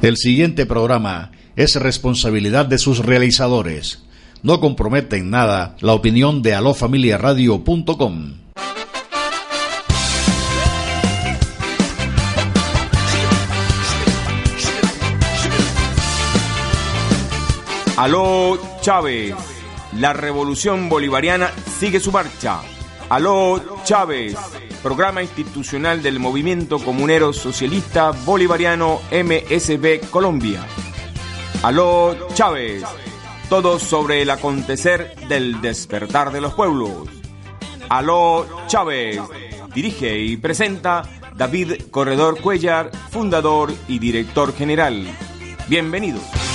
El siguiente programa es responsabilidad de sus realizadores. No compromete en nada la opinión de alofamiliaradio.com. Aló Chávez, la revolución bolivariana sigue su marcha. Aló Chávez, programa institucional del Movimiento Comunero Socialista Bolivariano MSB Colombia. Aló Chávez, todo sobre el acontecer del despertar de los pueblos. Aló Chávez, dirige y presenta David Corredor Cuellar, fundador y director general. Bienvenidos.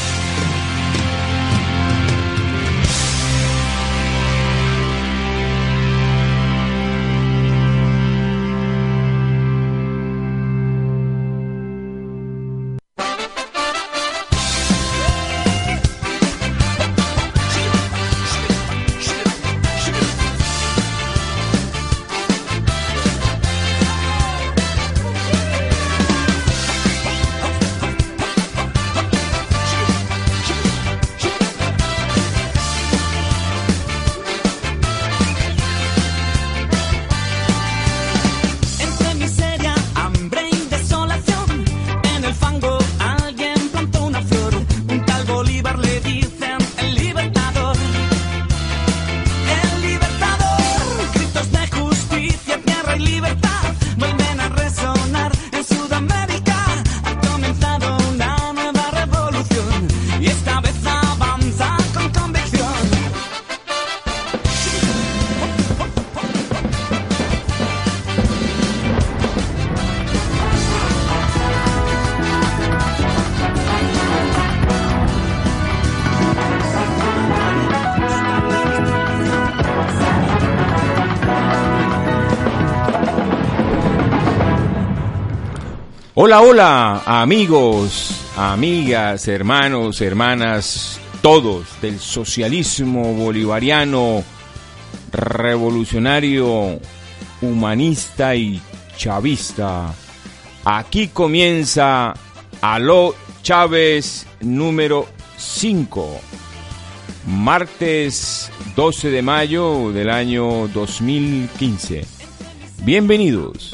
Hola, hola, amigos, amigas, hermanos, hermanas, todos del socialismo bolivariano, revolucionario, humanista y chavista. Aquí comienza Aló Chávez número 5, martes 12 de mayo del año 2015. Bienvenidos.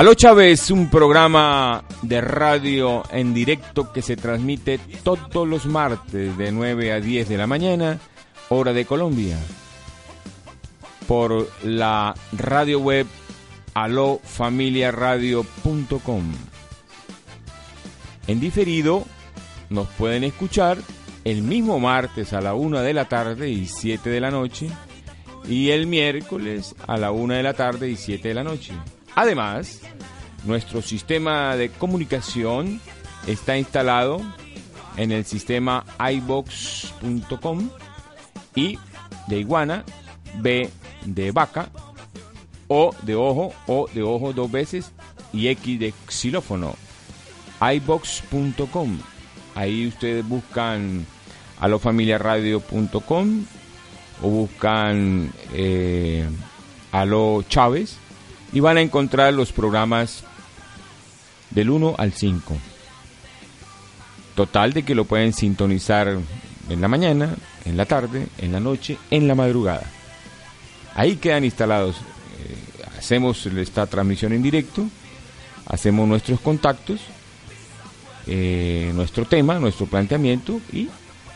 Aló Chávez, un programa de radio en directo que se transmite todos los martes de 9 a 10 de la mañana, hora de Colombia, por la radio web alofamiliaradio.com. En diferido nos pueden escuchar el mismo martes a la 1 de la tarde y 7 de la noche y el miércoles a la 1 de la tarde y 7 de la noche. Además, nuestro sistema de comunicación está instalado en el sistema ibox.com y de iguana, B de vaca, O de ojo, O de ojo dos veces y X de xilófono. ibox.com. Ahí ustedes buscan alofamiliaradio.com o buscan eh, Alo Chávez y van a encontrar los programas del 1 al 5. Total de que lo pueden sintonizar en la mañana, en la tarde, en la noche, en la madrugada. Ahí quedan instalados. eh, hacemos esta transmisión en directo, hacemos nuestros contactos, eh, nuestro tema, nuestro planteamiento y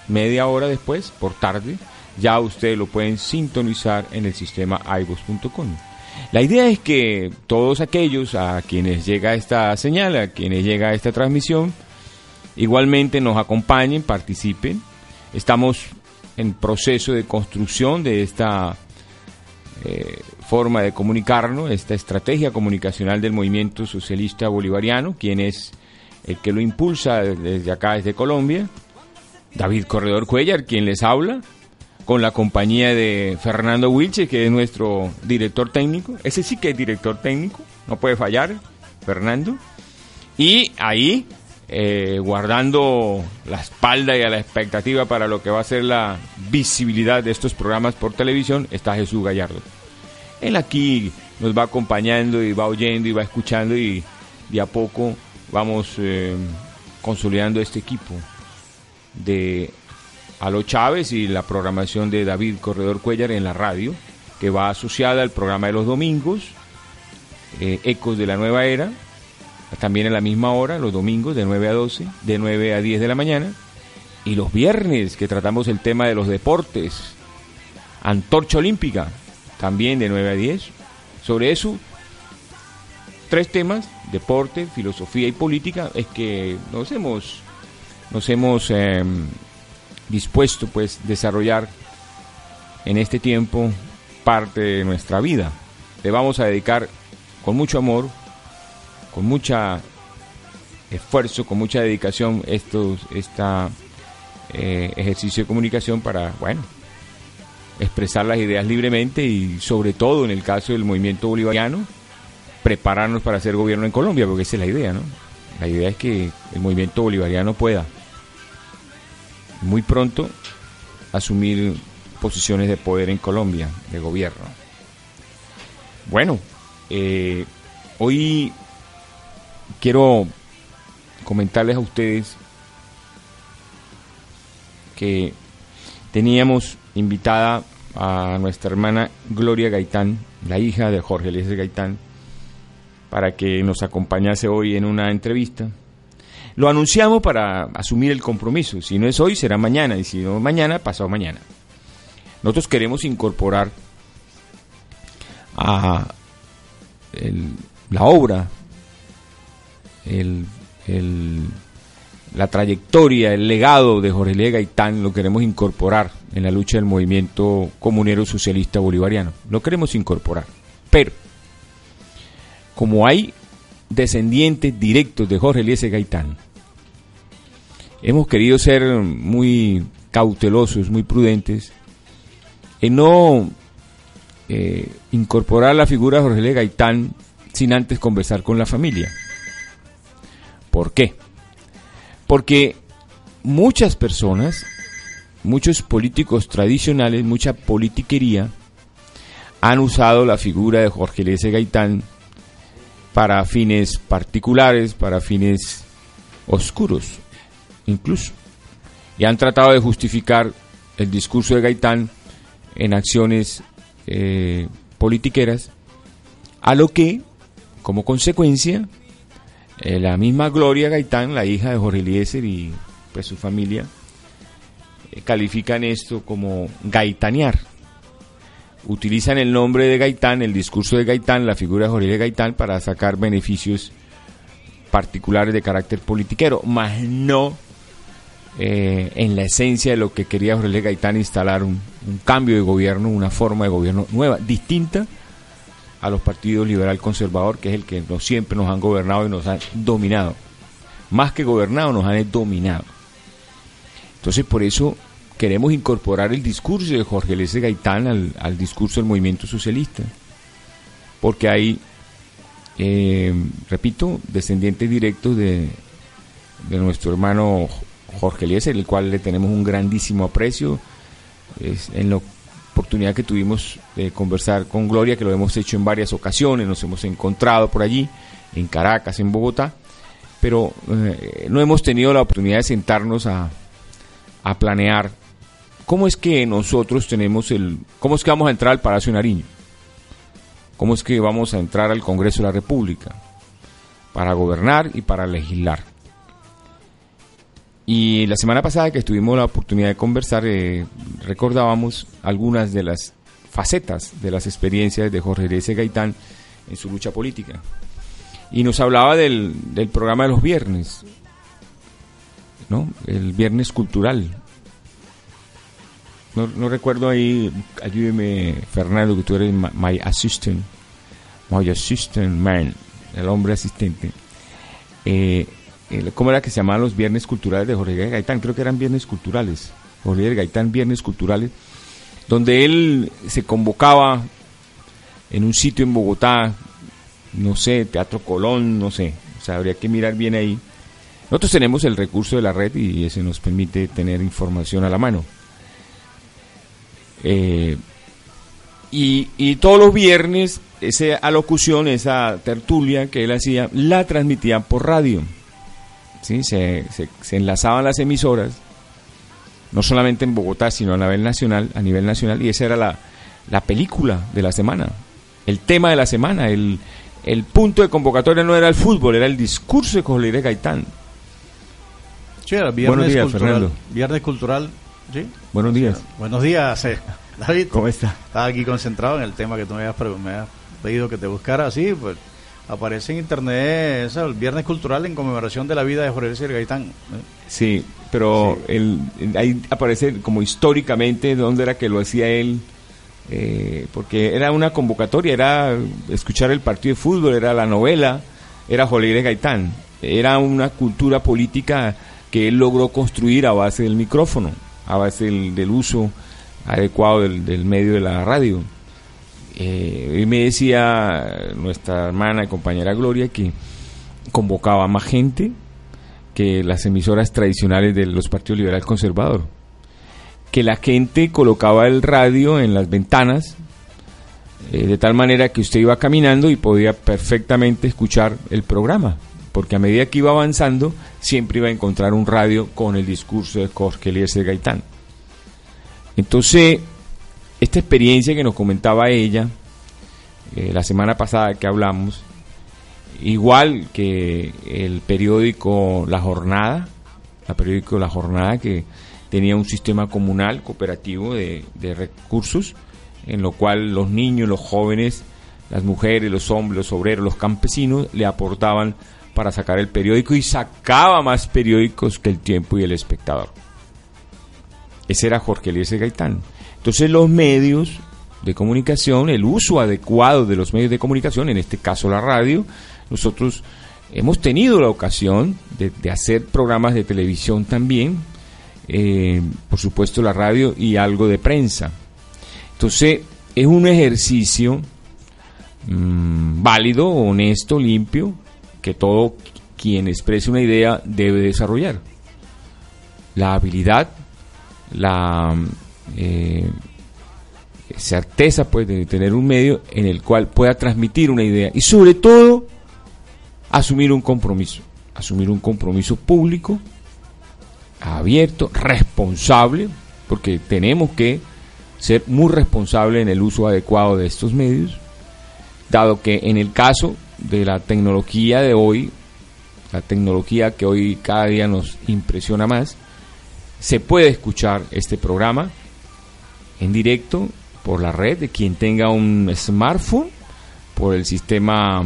media hora después, por tarde, ya ustedes lo pueden sintonizar en el sistema iVoox.com. La idea es que todos aquellos a quienes llega esta señal, a quienes llega esta transmisión, igualmente nos acompañen, participen. Estamos en proceso de construcción de esta eh, forma de comunicarnos, esta estrategia comunicacional del movimiento socialista bolivariano, quien es el que lo impulsa desde acá, desde Colombia, David Corredor Cuellar, quien les habla, con la compañía de Fernando Wilche, que es nuestro director técnico. Ese sí que es director técnico, no puede fallar, Fernando. Y ahí, eh, guardando la espalda y a la expectativa para lo que va a ser la visibilidad de estos programas por televisión, está Jesús Gallardo. Él aquí nos va acompañando y va oyendo y va escuchando y de a poco vamos eh, consolidando este equipo de Alo Chávez y la programación de David Corredor Cuellar en la radio, que va asociada al programa de los domingos, eh, Ecos de la Nueva Era, también a la misma hora, los domingos de 9 a 12, de 9 a 10 de la mañana, y los viernes que tratamos el tema de los deportes, Antorcha Olímpica, también de 9 a 10. Sobre eso, tres temas, deporte, filosofía y política, es que nos hemos, nos hemos em, dispuesto pues desarrollar en este tiempo parte de nuestra vida. Le vamos a dedicar con mucho amor, con mucha esfuerzo, con mucha dedicación estos esta eh, ejercicio de comunicación para, bueno, expresar las ideas libremente y sobre todo en el caso del movimiento bolivariano, prepararnos para hacer gobierno en Colombia, porque esa es la idea, ¿no? La idea es que el movimiento bolivariano pueda muy pronto asumir posiciones de poder en Colombia, de gobierno. Bueno, eh, hoy quiero comentarles a ustedes que teníamos invitada a nuestra hermana Gloria Gaitán, la hija de Jorge Eliezer Gaitán, para que nos acompañase hoy en una entrevista. Lo anunciamos para asumir el compromiso. Si no es hoy, será mañana. Y si no mañana, pasado mañana. Nosotros queremos incorporar a la obra, la trayectoria, el legado de Jorge Eliezer Gaitán, lo queremos incorporar en la lucha del movimiento comunero socialista bolivariano. Lo queremos incorporar. Pero, como hay descendientes directos de Jorge Eliezer Gaitán, hemos querido ser muy cautelosos, muy prudentes, en no eh, incorporar la figura de Jorge Eliezer Gaitán sin antes conversar con la familia. ¿Por qué? Porque muchas personas muchos políticos tradicionales, mucha politiquería, han usado la figura de Jorge Lese Gaitán para fines particulares, para fines oscuros, incluso. Y han tratado de justificar el discurso de Gaitán en acciones eh, politiqueras, a lo que, como consecuencia, eh, la misma Gloria Gaitán, la hija de Jorge Eliezer y pues su familia, eh, califican esto como gaitanear. Utilizan el nombre de Gaitán, el discurso de Gaitán, la figura de Jorge Gaitán para sacar beneficios particulares de carácter politiquero, más no eh, en la esencia de lo que quería Jorge Gaitán instalar un, cambio de gobierno, una forma de gobierno nueva, distinta a los partidos liberal conservador, que es el que siempre nos han gobernado y nos han dominado. Más que gobernado, nos han dominado. Entonces, por eso queremos incorporar el discurso de Jorge Lese Gaitán al, discurso del movimiento socialista. Porque hay, eh, repito, descendientes directos de, de nuestro hermano Jorge Eliezer, el cual le tenemos un grandísimo aprecio. En la oportunidad que tuvimos de conversar con Gloria, que lo hemos hecho en varias ocasiones, nos hemos encontrado por allí, en Caracas, en Bogotá, pero eh, no hemos tenido la oportunidad de sentarnos a, a planear cómo es que nosotros tenemos el, cómo es que vamos a entrar al Palacio Nariño, cómo es que vamos a entrar al Congreso de la República para gobernar y para legislar. Y la semana pasada que tuvimos la oportunidad de conversar, eh, recordábamos algunas de las facetas de las experiencias de Jorge Eliezer Gaitán en su lucha política. Y nos hablaba del, del programa de los viernes, ¿no? El viernes cultural. No, no recuerdo ahí, ayúdeme Fernando, que tú eres my assistant, my assistant man, el hombre asistente. Eh, ¿Cómo era que se llamaban los viernes culturales de Jorge Gaitán? Creo que eran viernes culturales. Jorge Gaitán, viernes culturales, donde él se convocaba en un sitio en Bogotá, no sé, Teatro Colón, no sé, o sea, habría que mirar bien ahí. Nosotros tenemos el recurso de la red y ese nos permite tener información a la mano. Eh, y, y todos los viernes, esa alocución, esa tertulia que él hacía, la transmitía por radio. ¿Sí? Se, se- se enlazaban las emisoras, no solamente en Bogotá, sino a nivel nacional, a nivel nacional, y esa era la, la película de la semana, el tema de la semana, el, el punto de convocatoria no era el fútbol, era el discurso de Jorge Gaitán. Sí, era viernes Buenos días, cultural. Fernando. Viernes cultural, ¿sí? Buenos días. Buenos días, eh, David. ¿Cómo está? Estaba aquí concentrado en el tema que tú me habías, pre- me habías pedido que te buscara. Sí, pues aparece en internet eso, el Viernes Cultural en conmemoración de la vida de Jorge Gaitán. ¿eh? Sí, pero el- ahí aparece como históricamente dónde era que lo hacía él, eh, porque era una convocatoria, era escuchar el partido de fútbol, era la novela, era Jorge Gaitán, era una cultura política que él logró construir a base del micrófono, a base del, del uso adecuado del, del medio de la radio. Eh, y me decía nuestra hermana y compañera Gloria que convocaba más gente que las emisoras tradicionales de los partidos liberal conservador. Que la gente colocaba el radio en las ventanas eh, de tal manera que usted iba caminando y podía perfectamente escuchar el programa. Porque a medida que iba avanzando, siempre iba a encontrar un radio con el discurso de Jorge Eliezer Gaitán. Entonces, esta experiencia que nos comentaba ella eh, la semana pasada que hablamos, igual que el periódico La Jornada, la periódico La Jornada que tenía un sistema comunal cooperativo de, de recursos, en lo cual los niños, los jóvenes, las mujeres, los hombres, los obreros, los campesinos le aportaban para sacar el periódico y sacaba más periódicos que el tiempo y el espectador. Ese era Jorge Eliezer Gaitán. Entonces los medios de comunicación, el uso adecuado de los medios de comunicación, en este caso la radio, nosotros hemos tenido la ocasión de, hacer programas de televisión también, eh, por supuesto la radio y algo de prensa. Entonces es un ejercicio mm, válido, honesto, limpio, que todo quien exprese una idea debe desarrollar. La habilidad, la eh, certeza pues de tener un medio en el cual pueda transmitir una idea y sobre todo asumir un compromiso, asumir un compromiso público, abierto, responsable, porque tenemos que ser muy responsables en el uso adecuado de estos medios, dado que en el caso de la tecnología de hoy, la tecnología que hoy cada día nos impresiona más, se puede escuchar este programa en directo por la red de quien tenga un smartphone, por el sistema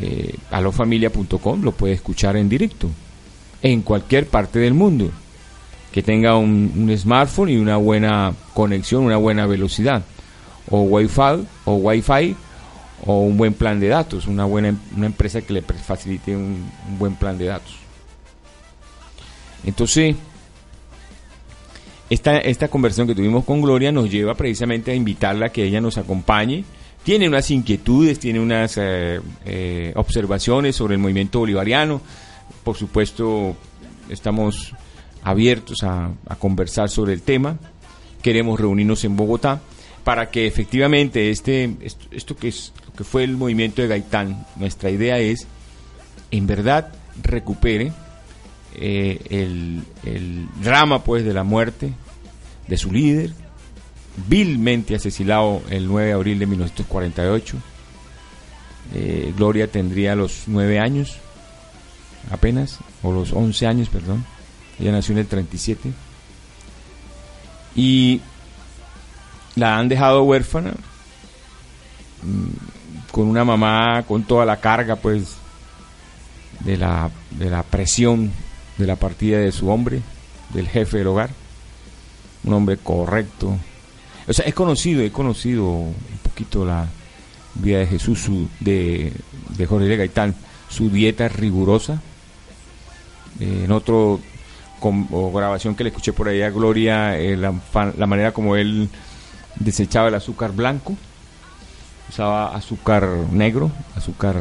eh, alofamilia.com, lo puede escuchar en directo, en cualquier parte del mundo, que tenga un, un smartphone y una buena conexión, una buena velocidad, o Wi-Fi, o Wi-Fi, o un buen plan de datos, una buena una empresa que le facilite un, buen plan de datos. Entonces, esta, esta conversación que tuvimos con Gloria nos lleva precisamente a invitarla a que ella nos acompañe. Tiene unas inquietudes, tiene unas eh, eh, observaciones sobre el movimiento bolivariano. Por supuesto, estamos abiertos a, conversar sobre el tema. Queremos reunirnos en Bogotá para que efectivamente este, esto, que es que fue el movimiento de Gaitán, nuestra idea es, en verdad, recupere eh, el, drama pues de la muerte de su líder, vilmente asesinado el 9 de abril de 1948. Eh, Gloria tendría los 9 años apenas, o los 11 años, perdón. Ella nació en el 37. Y la han dejado huérfana mm, con una mamá con toda la carga pues de la, de la presión de la partida de su hombre, del jefe del hogar, un hombre correcto. O sea, he conocido, he conocido un poquito la vida de Jesús, su, de, de Jorge L. Gaitán, su dieta rigurosa. Eh, en otro grabación que le escuché por ahí a Gloria, eh, la manera como él desechaba el azúcar blanco, usaba azúcar negro, azúcar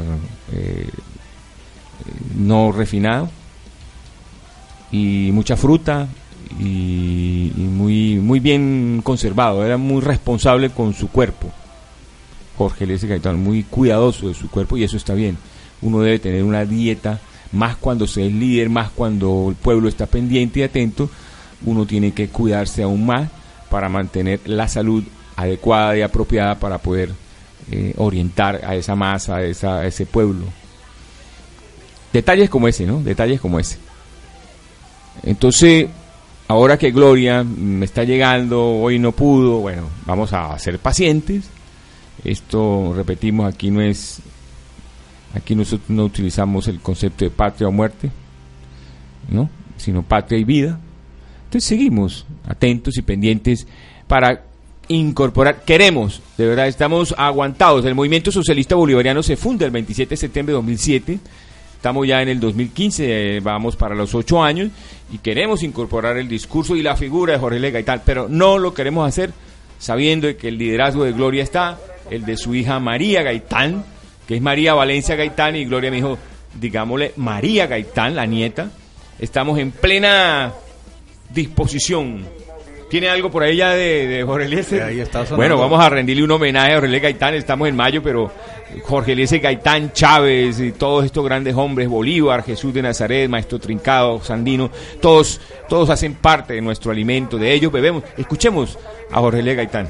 eh, no refinado y mucha fruta y, y muy muy bien conservado, era muy responsable con su cuerpo. Jorge L.S. Gaitán, muy cuidadoso de su cuerpo y eso está bien. Uno debe tener una dieta, más cuando se es líder, más cuando el pueblo está pendiente y atento, uno tiene que cuidarse aún más para mantener la salud adecuada y apropiada para poder eh, orientar a esa masa, a, a ese pueblo. Detalles como ese, ¿no? Detalles como ese. Entonces, ahora que Gloria me está llegando, hoy no pudo, bueno, vamos a ser pacientes. Esto, repetimos, aquí no es, aquí nosotros no utilizamos el concepto de patria o muerte, ¿no? Sino patria y vida. Entonces seguimos atentos y pendientes para incorporar, queremos, de verdad, estamos aguantados. El movimiento socialista bolivariano se funda el 27 de septiembre de 2007. Estamos ya en el 2015, eh, vamos para los ocho años y queremos incorporar el discurso y la figura de Jorge L. Gaitán, pero no lo queremos hacer sabiendo que el liderazgo de Gloria está, el de su hija María Gaitán, que es María Valencia Gaitán, y Gloria me dijo, digámosle María Gaitán, la nieta. Estamos en plena disposición. ¿Tiene algo por ahí ya de, de Jorge Eliezer? Ahí está. Bueno, vamos a rendirle un homenaje a Jorge Eliezer Gaitán. Estamos en mayo, pero Jorge Eliezer Gaitán, Chávez, y todos estos grandes hombres, Bolívar, Jesús de Nazaret, Maestro Trincado, Sandino, todos, todos hacen parte de nuestro alimento, de ellos bebemos. Escuchemos a Jorge Eliezer Gaitán.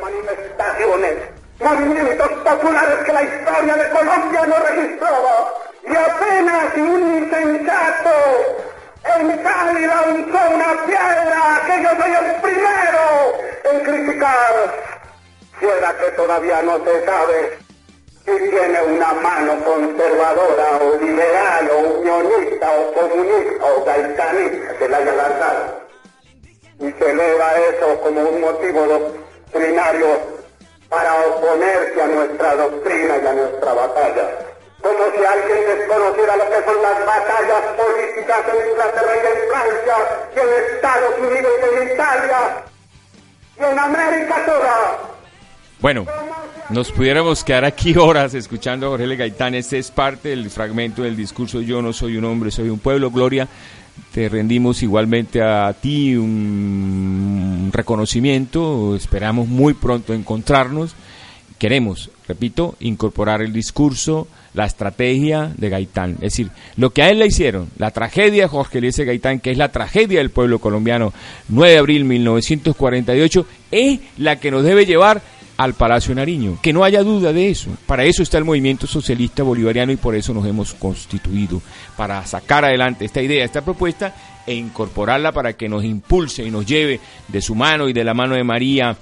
manifestaciones, movimientos populares que la historia de Colombia no registraba. Y apenas un insensato en Cali lanzó una piedra, que yo soy el primero en criticar. Si era que todavía no se sabe si tiene una mano conservadora o liberal o unionista o comunista o gaitanista que la haya lanzado y se eleva eso como un motivo doctrinario para oponerse a nuestra doctrina y a nuestra batalla. Como si alguien desconociera lo que son las batallas políticas en Inglaterra y en Francia, y en Estados Unidos y en Italia, y en América toda. Bueno, nos pudiéramos quedar aquí horas escuchando a Jorge L. Gaitán. Este es parte del fragmento del discurso Yo no soy un hombre, soy un pueblo. Gloria, te rendimos igualmente a ti un reconocimiento. Esperamos muy pronto encontrarnos. Queremos, repito, incorporar el discurso, la estrategia de Gaitán. Es decir, lo que a él le hicieron, la tragedia de Jorge Eliezer Gaitán, que es la tragedia del pueblo colombiano, 9 de abril de 1948, es la que nos debe llevar al Palacio Nariño. Que no haya duda de eso. Para eso está el movimiento socialista bolivariano y por eso nos hemos constituido. Para sacar adelante esta idea, esta propuesta e incorporarla para que nos impulse y nos lleve de su mano y de la mano de María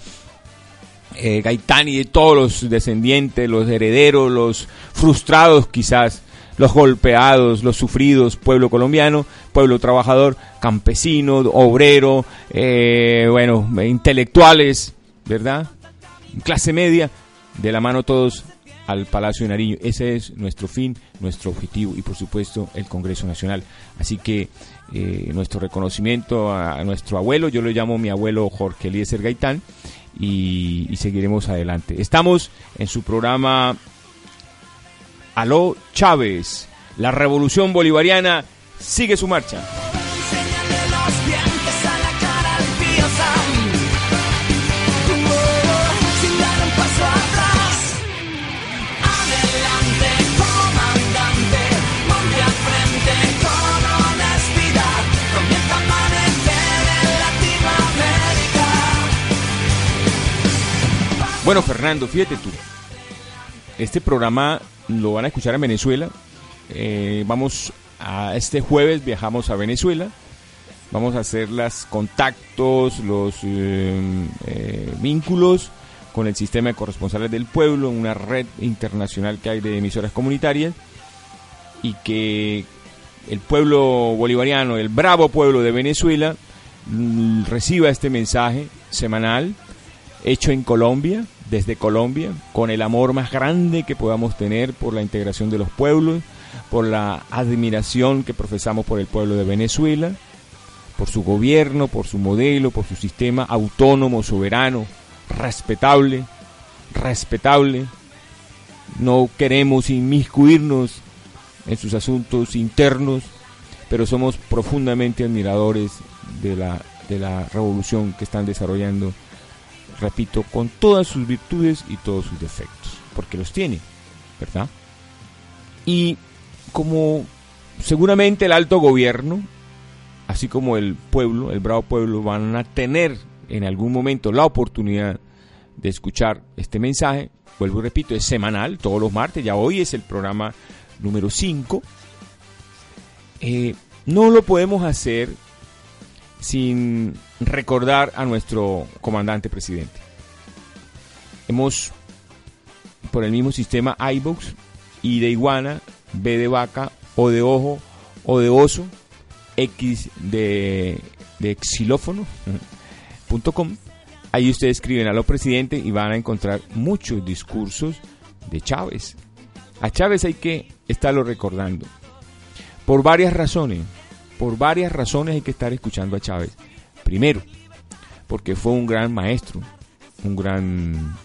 eh, Gaitán y de todos los descendientes, los herederos, los frustrados quizás, los golpeados, los sufridos, pueblo colombiano, pueblo trabajador, campesino, obrero, eh, bueno, intelectuales, ¿verdad? Clase media, de la mano todos al Palacio de Nariño. Ese es nuestro fin, nuestro objetivo y por supuesto el Congreso Nacional. Así que eh, nuestro reconocimiento a, a nuestro abuelo, yo lo llamo mi abuelo Jorge Eliezer Gaitán, y, seguiremos adelante. Estamos en su programa Aló Chávez. La revolución bolivariana sigue su marcha. Bueno, Fernando, fíjate tú. Este programa lo van a escuchar en Venezuela. Eh, vamos a este jueves viajamos a Venezuela. Vamos a hacer los contactos, los eh, eh, vínculos con el sistema de corresponsales del pueblo, una red internacional que hay de emisoras comunitarias y que el pueblo bolivariano, el bravo pueblo de Venezuela, mm, reciba este mensaje semanal hecho en Colombia, desde Colombia, con el amor más grande que podamos tener por la integración de los pueblos, por la admiración que profesamos por el pueblo de Venezuela, por su gobierno, por su modelo, por su sistema autónomo, soberano, respetable, respetable. No queremos inmiscuirnos en sus asuntos internos, pero somos profundamente admiradores de la, de la revolución que están desarrollando, repito, con todas sus virtudes y todos sus defectos, porque los tiene, ¿verdad? Y como seguramente el alto gobierno, así como el pueblo, el bravo pueblo, van a tener en algún momento la oportunidad de escuchar este mensaje, vuelvo y repito, es semanal, todos los martes, ya hoy es el programa número 5, eh, no lo podemos hacer sin recordar a nuestro comandante presidente. Hemos, por el mismo sistema iBox, I de iguana, B de vaca, O de ojo, O de oso, X de, de xilófono, punto com. Ahí ustedes escriben a lo presidente y van a encontrar muchos discursos de Chávez. A Chávez hay que estarlo recordando. Por varias razones. Por varias razones hay que estar escuchando a Chávez. Primero, porque fue un gran maestro, un gran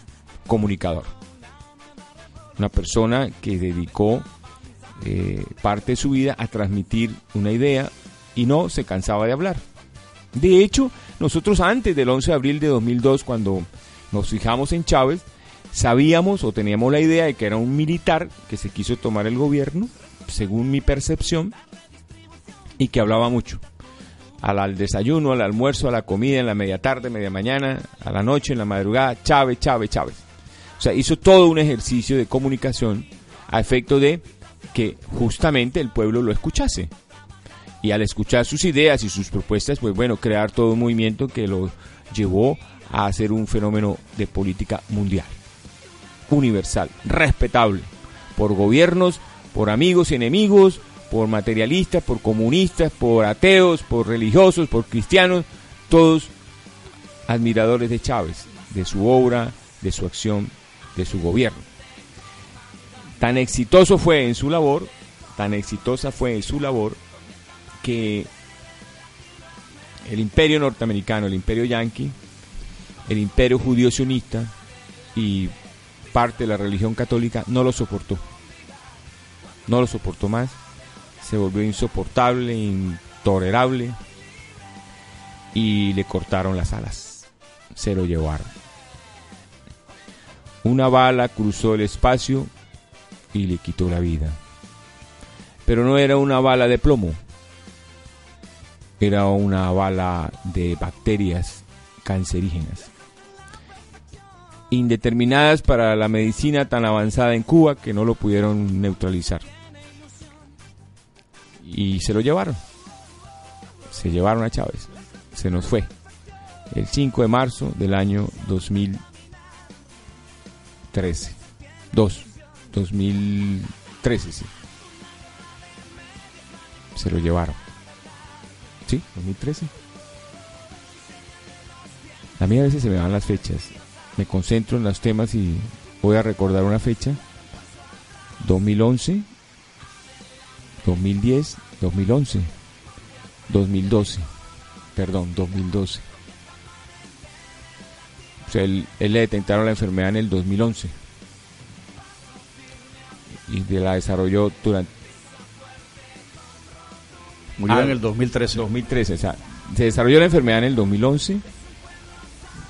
comunicador. Una persona que dedicó eh, parte de su vida a transmitir una idea y no se cansaba de hablar. De hecho, nosotros antes del 11 de abril de 2002, cuando nos fijamos en Chávez, sabíamos o teníamos la idea de que era un militar que se quiso tomar el gobierno, según mi percepción, y que hablaba mucho. Al, desayuno, al almuerzo, a la comida, en la media tarde, media mañana, a la noche, en la madrugada, Chávez, Chávez, Chávez. O sea, hizo todo un ejercicio de comunicación a efecto de que justamente el pueblo lo escuchase. Y al escuchar sus ideas y sus propuestas, pues bueno, crear todo un movimiento que lo llevó a hacer un fenómeno de política mundial, universal, respetable, por gobiernos, por amigos y enemigos, por materialistas, por comunistas, por ateos, por religiosos, por cristianos, todos admiradores de Chávez, de su obra, de su acción, de su gobierno. Tan exitoso fue en su labor, tan exitosa fue en su labor, que el imperio norteamericano, el imperio yanqui, el imperio judío sionista y parte de la religión católica no lo soportó. No lo soportó más. Se volvió insoportable, intolerable y le cortaron las alas. Se lo llevaron. Una bala cruzó el espacio y le quitó la vida. Pero no era una bala de plomo, era una bala de bacterias cancerígenas, indeterminadas para la medicina tan avanzada en Cuba que no lo pudieron neutralizar. Y se lo llevaron. Se llevaron a Chávez. Se nos fue. El 5 de marzo del año 2013. 2. 2013, sí. Se lo llevaron. Sí, 2013. A mí a veces se me van las fechas. Me concentro en los temas y voy a recordar una fecha. 2011, 2010, 2011, 2012. Perdón, 2012. O sea, él, él le detectaron la enfermedad en el 2011. Y de la desarrolló durante Murió Ah, en el 2013. 2013, o sea, se desarrolló la enfermedad en el 2011,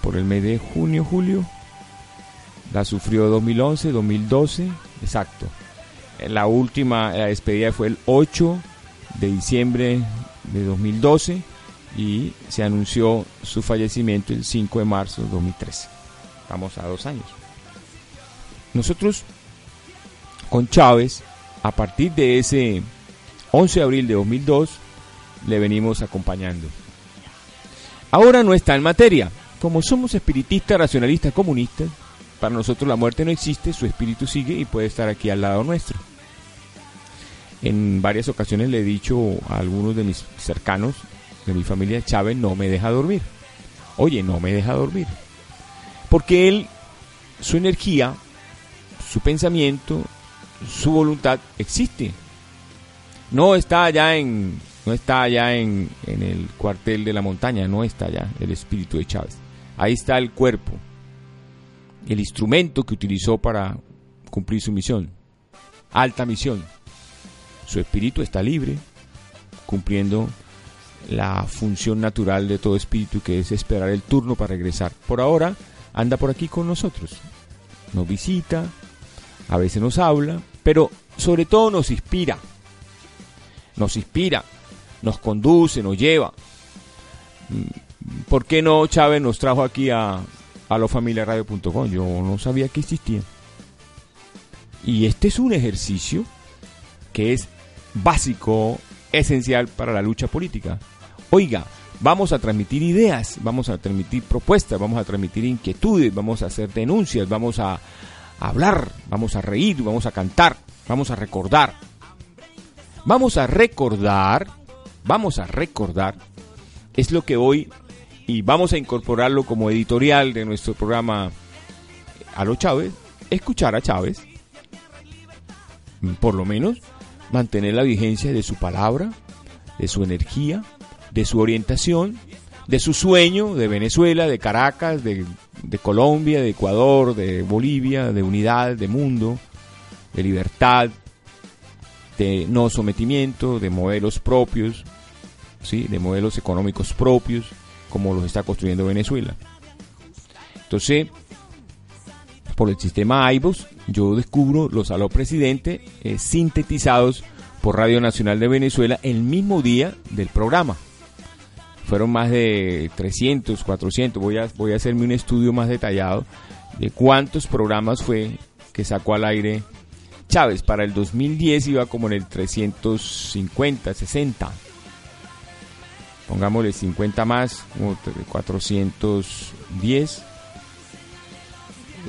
por el mes de junio, julio. La sufrió 2011, 2012, exacto. La última, despedida fue el 8 de diciembre de 2012 y se anunció su fallecimiento el 5 de marzo de 2013. Vamos a dos años. Nosotros, con Chávez, a partir de ese 11 de abril de 2002, le venimos acompañando. Ahora no está en materia. Como somos espiritistas, racionalistas, comunistas, para nosotros la muerte no existe, su espíritu sigue y puede estar aquí al lado nuestro. En varias ocasiones le he dicho a algunos de mis cercanos, de mi familia, Chávez no me deja dormir. Oye, no me deja dormir. Porque él, su energía, su pensamiento, su voluntad existe. No está allá en, no está allá en, en el cuartel de la montaña, no está allá el espíritu de Chávez. Ahí está el cuerpo, el instrumento que utilizó para cumplir su misión, alta misión. Su espíritu está libre, cumpliendo la función natural de todo espíritu que es esperar el turno para regresar. Por ahora anda por aquí con nosotros, nos visita, a veces nos habla, pero sobre todo nos inspira, nos inspira, nos conduce, nos lleva. ¿Por qué no Chávez nos trajo aquí a, a lofamiliaradio.com? Yo no sabía que existía. Y este es un ejercicio que es básico, esencial para la lucha política. Oiga, vamos a transmitir ideas, vamos a transmitir propuestas, vamos a transmitir inquietudes, vamos a hacer denuncias, vamos a hablar, vamos a reír, vamos a cantar, vamos a recordar. Vamos a recordar, vamos a recordar, es lo que hoy, y vamos a incorporarlo como editorial de nuestro programa a los Chávez, escuchar a Chávez, por lo menos mantener la vigencia de su palabra, de su energía, de su orientación, de su sueño de Venezuela, de Caracas, de, Colombia, de Ecuador, de Bolivia, de unidad, de mundo, de libertad, de no sometimiento, de modelos propios, ¿sí? de modelos económicos propios, como los está construyendo Venezuela. Entonces, por el sistema IVOS, yo descubro los Aló Presidente eh, sintetizados por Radio Nacional de Venezuela el mismo día del programa. Fueron más de 300, 400. Voy a, voy a hacerme un estudio más detallado de cuántos programas fue que sacó al aire Chávez. Para el 2010 iba como en el 350, 60. Pongámosle 50 más, como 410.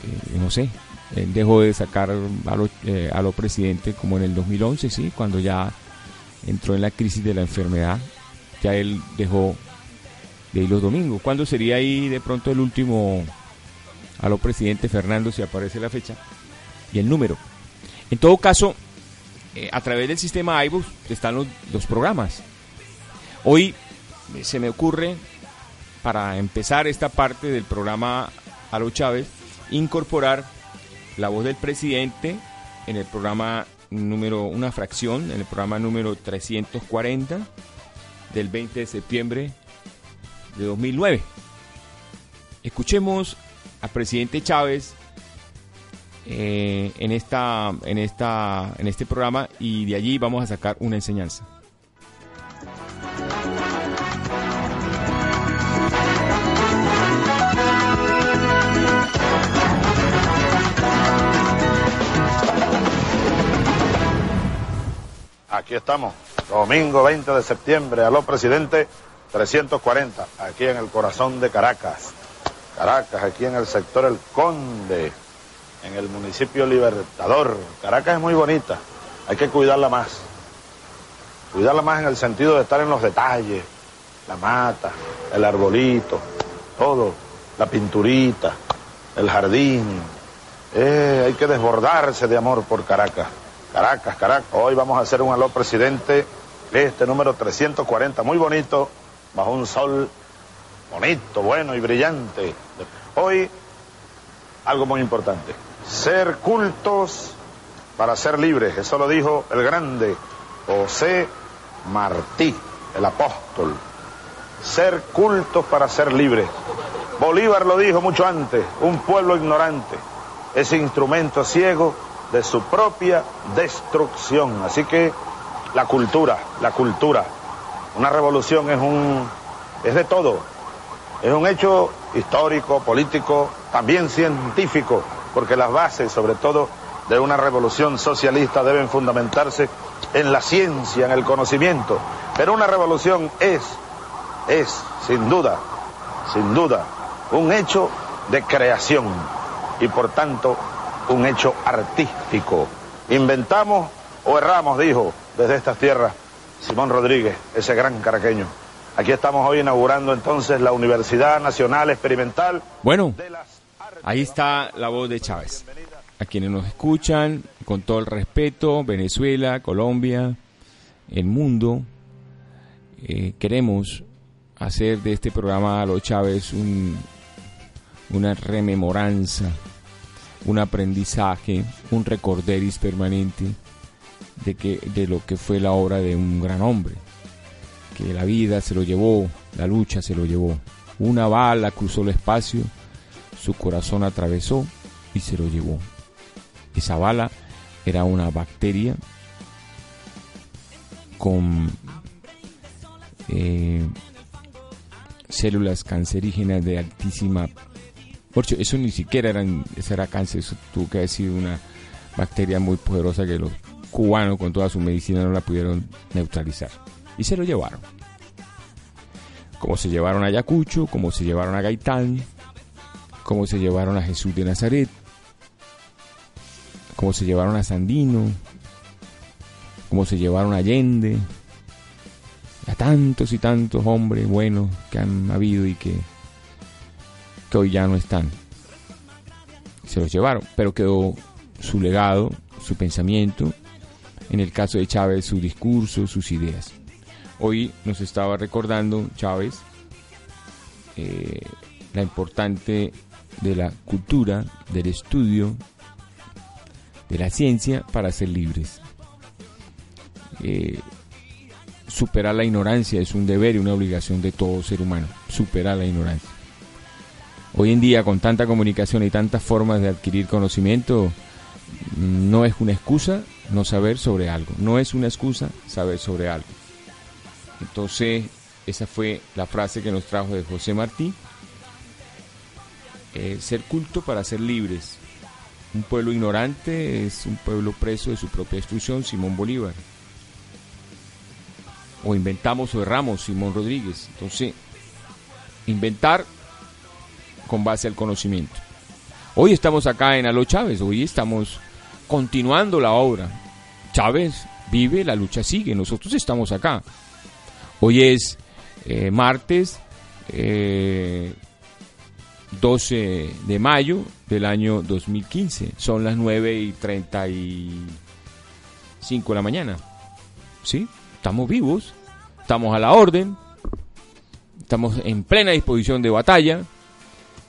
Eh, no sé, él dejó de sacar a lo, eh, lo presidente como en el 2011, sí, cuando ya entró en la crisis de la enfermedad. Ya él dejó de ir los domingos. ¿Cuándo sería ahí de pronto el último a lo presidente Fernando si aparece la fecha y el número? En todo caso, eh, a través del sistema iBooks están los, los programas. Hoy eh, se me ocurre, para empezar esta parte del programa a los Chávez, incorporar la voz del presidente en el programa número, una fracción, en el programa número 340 del 20 de septiembre de 2009. Escuchemos al presidente Chávez eh, en, esta, en, esta, en este programa y de allí vamos a sacar una enseñanza. Aquí estamos, domingo 20 de septiembre, aló presidente 340, aquí en el corazón de Caracas. Caracas, aquí en el sector El Conde, en el municipio Libertador. Caracas es muy bonita, hay que cuidarla más. Cuidarla más en el sentido de estar en los detalles, la mata, el arbolito, todo, la pinturita, el jardín. Eh, hay que desbordarse de amor por Caracas. Caracas, Caracas. Hoy vamos a hacer un aló presidente, este número 340, muy bonito, bajo un sol bonito, bueno y brillante. Hoy, algo muy importante, ser cultos para ser libres, eso lo dijo el grande José Martí, el apóstol. Ser cultos para ser libres. Bolívar lo dijo mucho antes, un pueblo ignorante, ese instrumento ciego de su propia destrucción. Así que la cultura, la cultura, una revolución es un es de todo. Es un hecho histórico, político, también científico, porque las bases, sobre todo, de una revolución socialista deben fundamentarse en la ciencia, en el conocimiento. Pero una revolución es, es, sin duda, sin duda, un hecho de creación y por tanto un hecho artístico. Inventamos o erramos, dijo desde estas tierras Simón Rodríguez, ese gran caraqueño. Aquí estamos hoy inaugurando entonces la Universidad Nacional Experimental Bueno, ahí está la voz de Chávez. A quienes nos escuchan, con todo el respeto, Venezuela, Colombia, el mundo, eh, queremos hacer de este programa a los Chávez un- una rememoranza, un aprendizaje, un recorderis permanente de, que, de lo que fue la obra de un gran hombre, que la vida se lo llevó, la lucha se lo llevó. Una bala cruzó el espacio, su corazón atravesó y se lo llevó. Esa bala era una bacteria con eh, células cancerígenas de altísima... Por hecho, eso ni siquiera eso era cáncer, eso tuvo que haber sido una bacteria muy poderosa que los cubanos con toda su medicina no la pudieron neutralizar. Y se lo llevaron. Como se llevaron a Ayacucho, como se llevaron a Gaitán, como se llevaron a Jesús de Nazaret, como se llevaron a Sandino, como se llevaron a Allende, a tantos y tantos hombres buenos que han habido y que, hoy ya no están. Se los llevaron, pero quedó su legado, su pensamiento, en el caso de Chávez, su discurso, sus ideas. Hoy nos estaba recordando Chávez eh, la importante de la cultura, del estudio, de la ciencia para ser libres. Eh, superar la ignorancia es un deber y una obligación de todo ser humano. Superar la ignorancia. Hoy en día, con tanta comunicación y tantas formas de adquirir conocimiento, no es una excusa no saber sobre algo. No es una excusa saber sobre algo. Entonces, esa fue la frase que nos trajo de José Martí. Eh, ser culto para ser libres. Un pueblo ignorante es un pueblo preso de su propia destrucción, Simón Bolívar. O inventamos o erramos, Simón Rodríguez. Entonces, inventar con base al conocimiento. Hoy estamos acá en Aló Chávez, hoy estamos continuando la obra. Chávez vive, la lucha sigue, nosotros estamos acá. Hoy es eh, martes eh, 12 de mayo del año 2015. Son las 9 y 35 de la mañana. ¿Sí? Estamos vivos, estamos a la orden, estamos en plena disposición de batalla,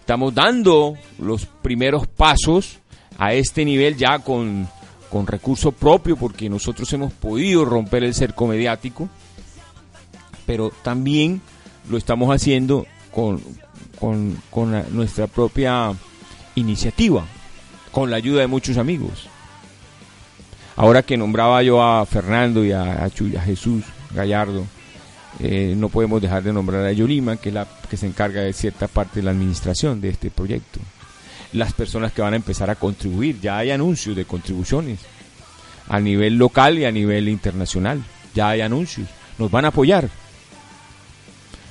estamos dando los primeros pasos a este nivel ya con, con recurso propio porque nosotros hemos podido romper el cerco mediático, pero también lo estamos haciendo con, con, con nuestra propia iniciativa, con la ayuda de muchos amigos. Ahora que nombraba yo a Fernando y a, a a Jesús Gallardo, eh, no podemos dejar de nombrar a Yolima, que es la que se encarga de cierta parte de la administración de este proyecto. Las personas que van a empezar a contribuir, ya hay anuncios de contribuciones a nivel local y a nivel internacional, ya hay anuncios, nos van a apoyar.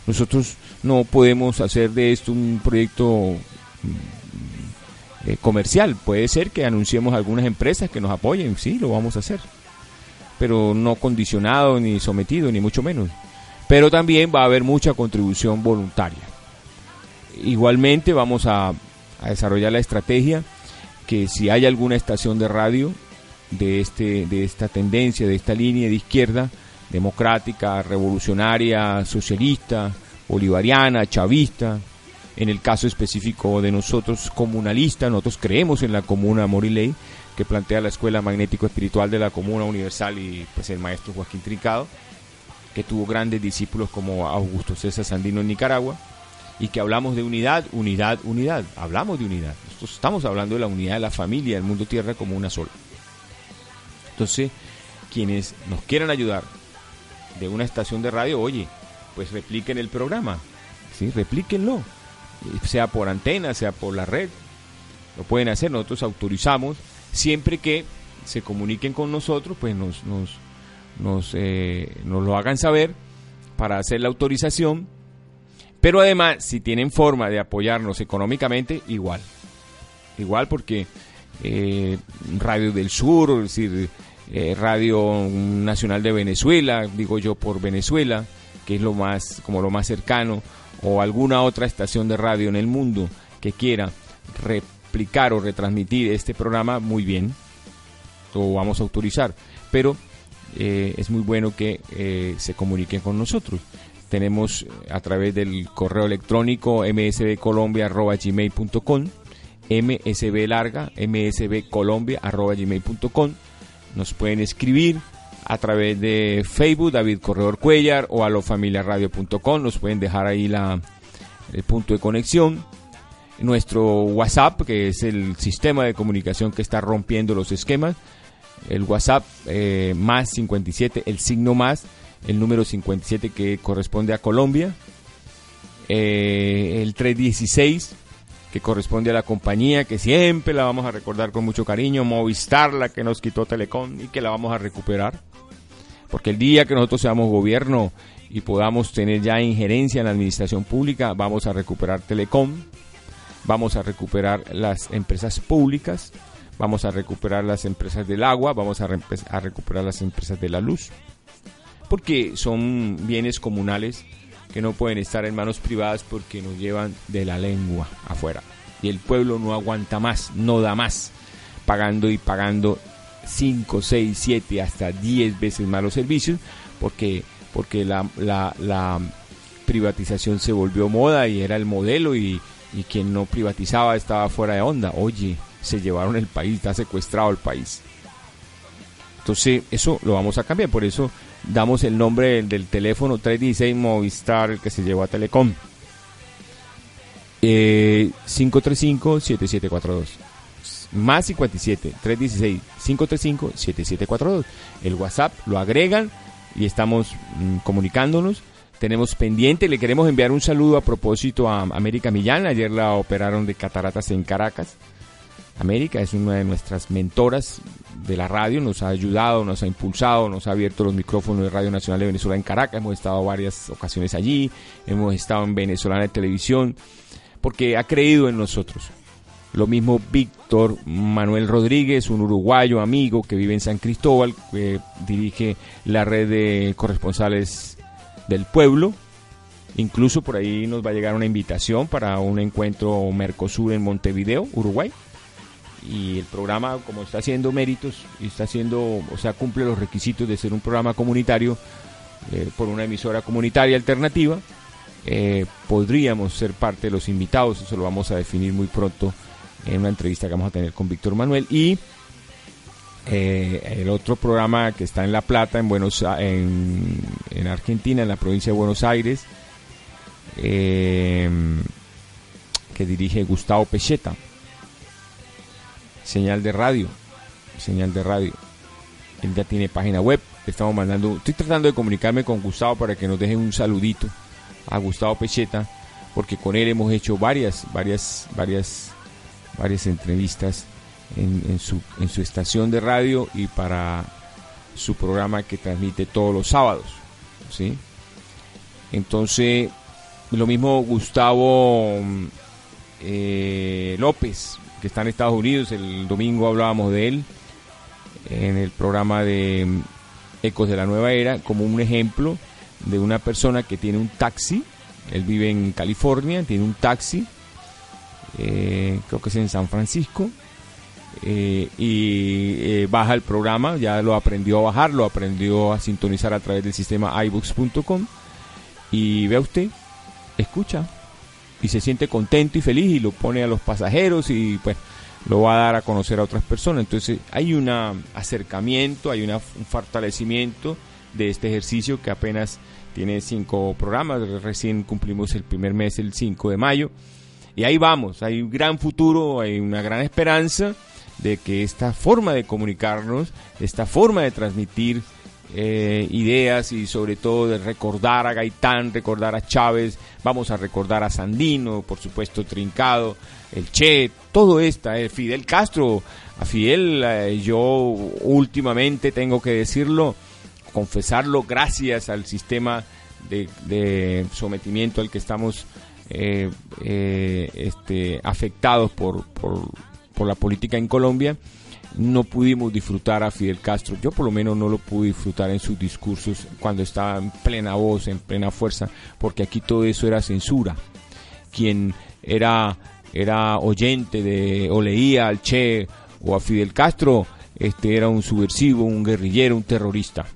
Nosotros no podemos hacer de esto un proyecto mm, eh, comercial. Puede ser que anunciemos algunas empresas que nos apoyen, sí, lo vamos a hacer. Pero no condicionado ni sometido, ni mucho menos. Pero también va a haber mucha contribución voluntaria. Igualmente vamos a, desarrollar la estrategia que si hay alguna estación de radio de, este, de esta tendencia, de esta línea de izquierda, democrática, revolucionaria, socialista, bolivariana, chavista, en el caso específico de nosotros comunalistas, nosotros creemos en la comuna amor y ley que plantea la escuela magnético espiritual de la comuna universal y pues el maestro Joaquín Trincado, que tuvo grandes discípulos como Augusto César Sandino en Nicaragua, y que hablamos de unidad, unidad, unidad, hablamos de unidad, nosotros estamos hablando de la unidad de la familia, del mundo tierra como una sola. Entonces, quienes nos quieran ayudar de una estación de radio, oye, pues repliquen el programa, ¿sí? replíquenlo, sea por antena, sea por la red, lo pueden hacer, nosotros autorizamos, siempre que se comuniquen con nosotros, pues nos, nos, nos, eh, nos lo hagan saber para hacer la autorización, pero además, si tienen forma de apoyarnos económicamente, igual, igual porque eh, Radio del Sur, es decir, eh, Radio Nacional de Venezuela, digo yo por Venezuela, que es lo más, como lo más cercano, o alguna otra estación de radio en el mundo que quiera replicar o retransmitir este programa, muy bien, lo vamos a autorizar. Pero eh, es muy bueno que eh, se comuniquen con nosotros. Tenemos eh, a través del correo electrónico msbcolombia.gmail.com msb larga msbcolombia.gmail.com nos pueden escribir a través de Facebook David Corredor Cuellar o a nos pueden dejar ahí la, el punto de conexión. Nuestro WhatsApp que es el sistema de comunicación que está rompiendo los esquemas el WhatsApp eh, más 57 el signo más el número 57 que corresponde a Colombia eh, el 316 que corresponde a la compañía que siempre la vamos a recordar con mucho cariño, Movistar, la que nos quitó Telecom y que la vamos a recuperar. Porque el día que nosotros seamos gobierno y podamos tener ya injerencia en la administración pública, vamos a recuperar Telecom, vamos a recuperar las empresas públicas, vamos a recuperar las empresas del agua, vamos a, recuperar las empresas de la luz. Porque son bienes comunales que no pueden estar en manos privadas porque nos llevan de la lengua afuera. Y el pueblo no aguanta más, no da más, pagando y pagando 5, 6, 7, hasta 10 veces más los servicios, porque, porque la, la, la privatización se volvió moda y era el modelo y, y quien no privatizaba estaba fuera de onda. Oye, se llevaron el país, está secuestrado el país. Entonces, eso lo vamos a cambiar, por eso damos el nombre del, del teléfono 316 Movistar, el que se llevó a Telecom. Eh, 535-7742. Más 57, 316-535-7742. El WhatsApp lo agregan y estamos mm, comunicándonos. Tenemos pendiente, le queremos enviar un saludo a propósito a América Millán. Ayer la operaron de cataratas en Caracas. América es una de nuestras mentoras de la radio, nos ha ayudado, nos ha impulsado, nos ha abierto los micrófonos de Radio Nacional de Venezuela en Caracas, hemos estado varias ocasiones allí, hemos estado en Venezolana de Televisión, porque ha creído en nosotros. Lo mismo Víctor Manuel Rodríguez, un uruguayo amigo que vive en San Cristóbal, que dirige la red de corresponsales del pueblo. Incluso por ahí nos va a llegar una invitación para un encuentro Mercosur en Montevideo, Uruguay y el programa como está haciendo méritos está haciendo, o sea, cumple los requisitos de ser un programa comunitario eh, por una emisora comunitaria alternativa, eh, podríamos ser parte de los invitados, eso lo vamos a definir muy pronto en una entrevista que vamos a tener con Víctor Manuel. Y eh, el otro programa que está en La Plata, en Buenos en, en Argentina, en la provincia de Buenos Aires, que dirige Gustavo Pecheta señal de radio, señal de radio. Él ya tiene página web, le estamos mandando, estoy tratando de comunicarme con Gustavo para que nos deje un saludito a Gustavo Pecheta, porque con él hemos hecho varias, varias, varias, varias entrevistas en, su, estación de radio y para su programa que transmite todos los sábados, ¿sí? Entonces, lo mismo Gustavo eh, López, que está en Estados Unidos. El domingo hablábamos de él en el programa de mm, Ecos de la Nueva Era como un ejemplo de una persona que tiene un taxi. Él vive en California, tiene un taxi, eh, creo que es en San Francisco, eh, y eh, baja el programa, ya lo aprendió a bajar, lo aprendió a sintonizar a través del sistema iBooks.com. Y vea usted, escucha, y se siente contento y feliz y lo pone a los pasajeros y pues lo va a dar a conocer a otras personas. Entonces hay un acercamiento, hay una, un fortalecimiento de este ejercicio que apenas tiene cinco programas, recién cumplimos el primer mes el 5 de mayo. Y ahí vamos, hay un gran futuro, hay una gran esperanza de que esta forma de comunicarnos, esta forma de transmitir eh, ideas y sobre todo de recordar a Gaitán, recordar a Chávez, vamos a recordar a Sandino, por supuesto Trincado, el Che, todo esto, eh, Fidel Castro, a Fidel eh, yo últimamente tengo que decirlo, confesarlo, gracias al sistema de, sometimiento al que estamos este, afectados por, por la política en Colombia, no pudimos disfrutar a Fidel Castro. Yo por lo menos no lo pude disfrutar en sus discursos cuando estaba en plena voz, en plena fuerza, porque aquí todo eso era censura. Quien era, era oyente de o leía al Che o a Fidel Castro, este era un subversivo, un guerrillero, un terrorista.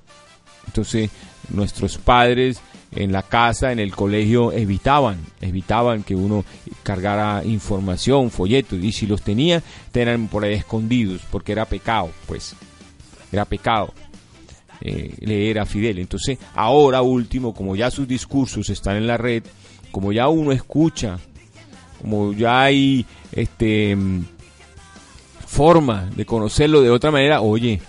Entonces, nuestros padres en la casa, en el colegio, evitaban, evitaban que uno cargara información, folletos, y si los tenía, eran por ahí escondidos, porque era pecado, pues, era pecado eh, leer a Fidel. Entonces, ahora último, como ya sus discursos están en la red, como ya uno escucha, como ya hay este mm, forma de conocerlo de otra manera, oye,